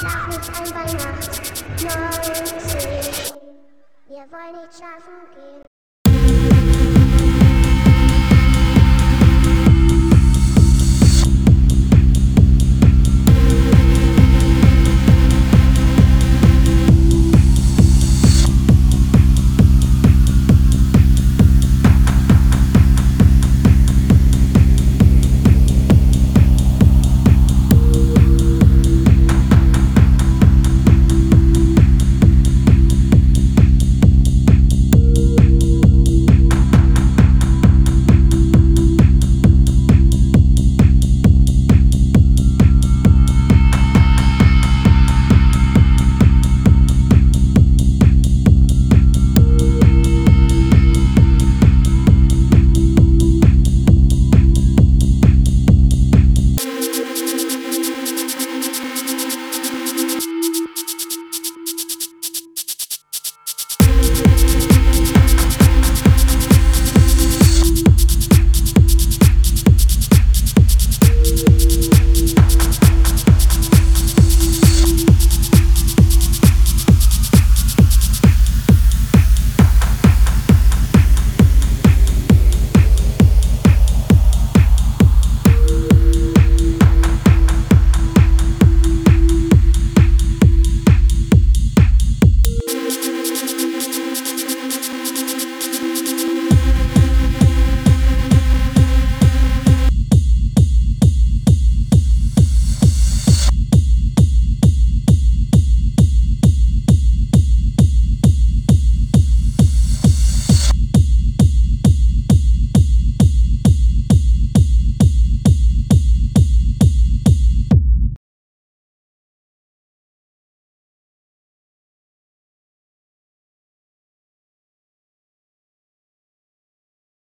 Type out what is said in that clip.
wir wollen nicht schlafen gehen.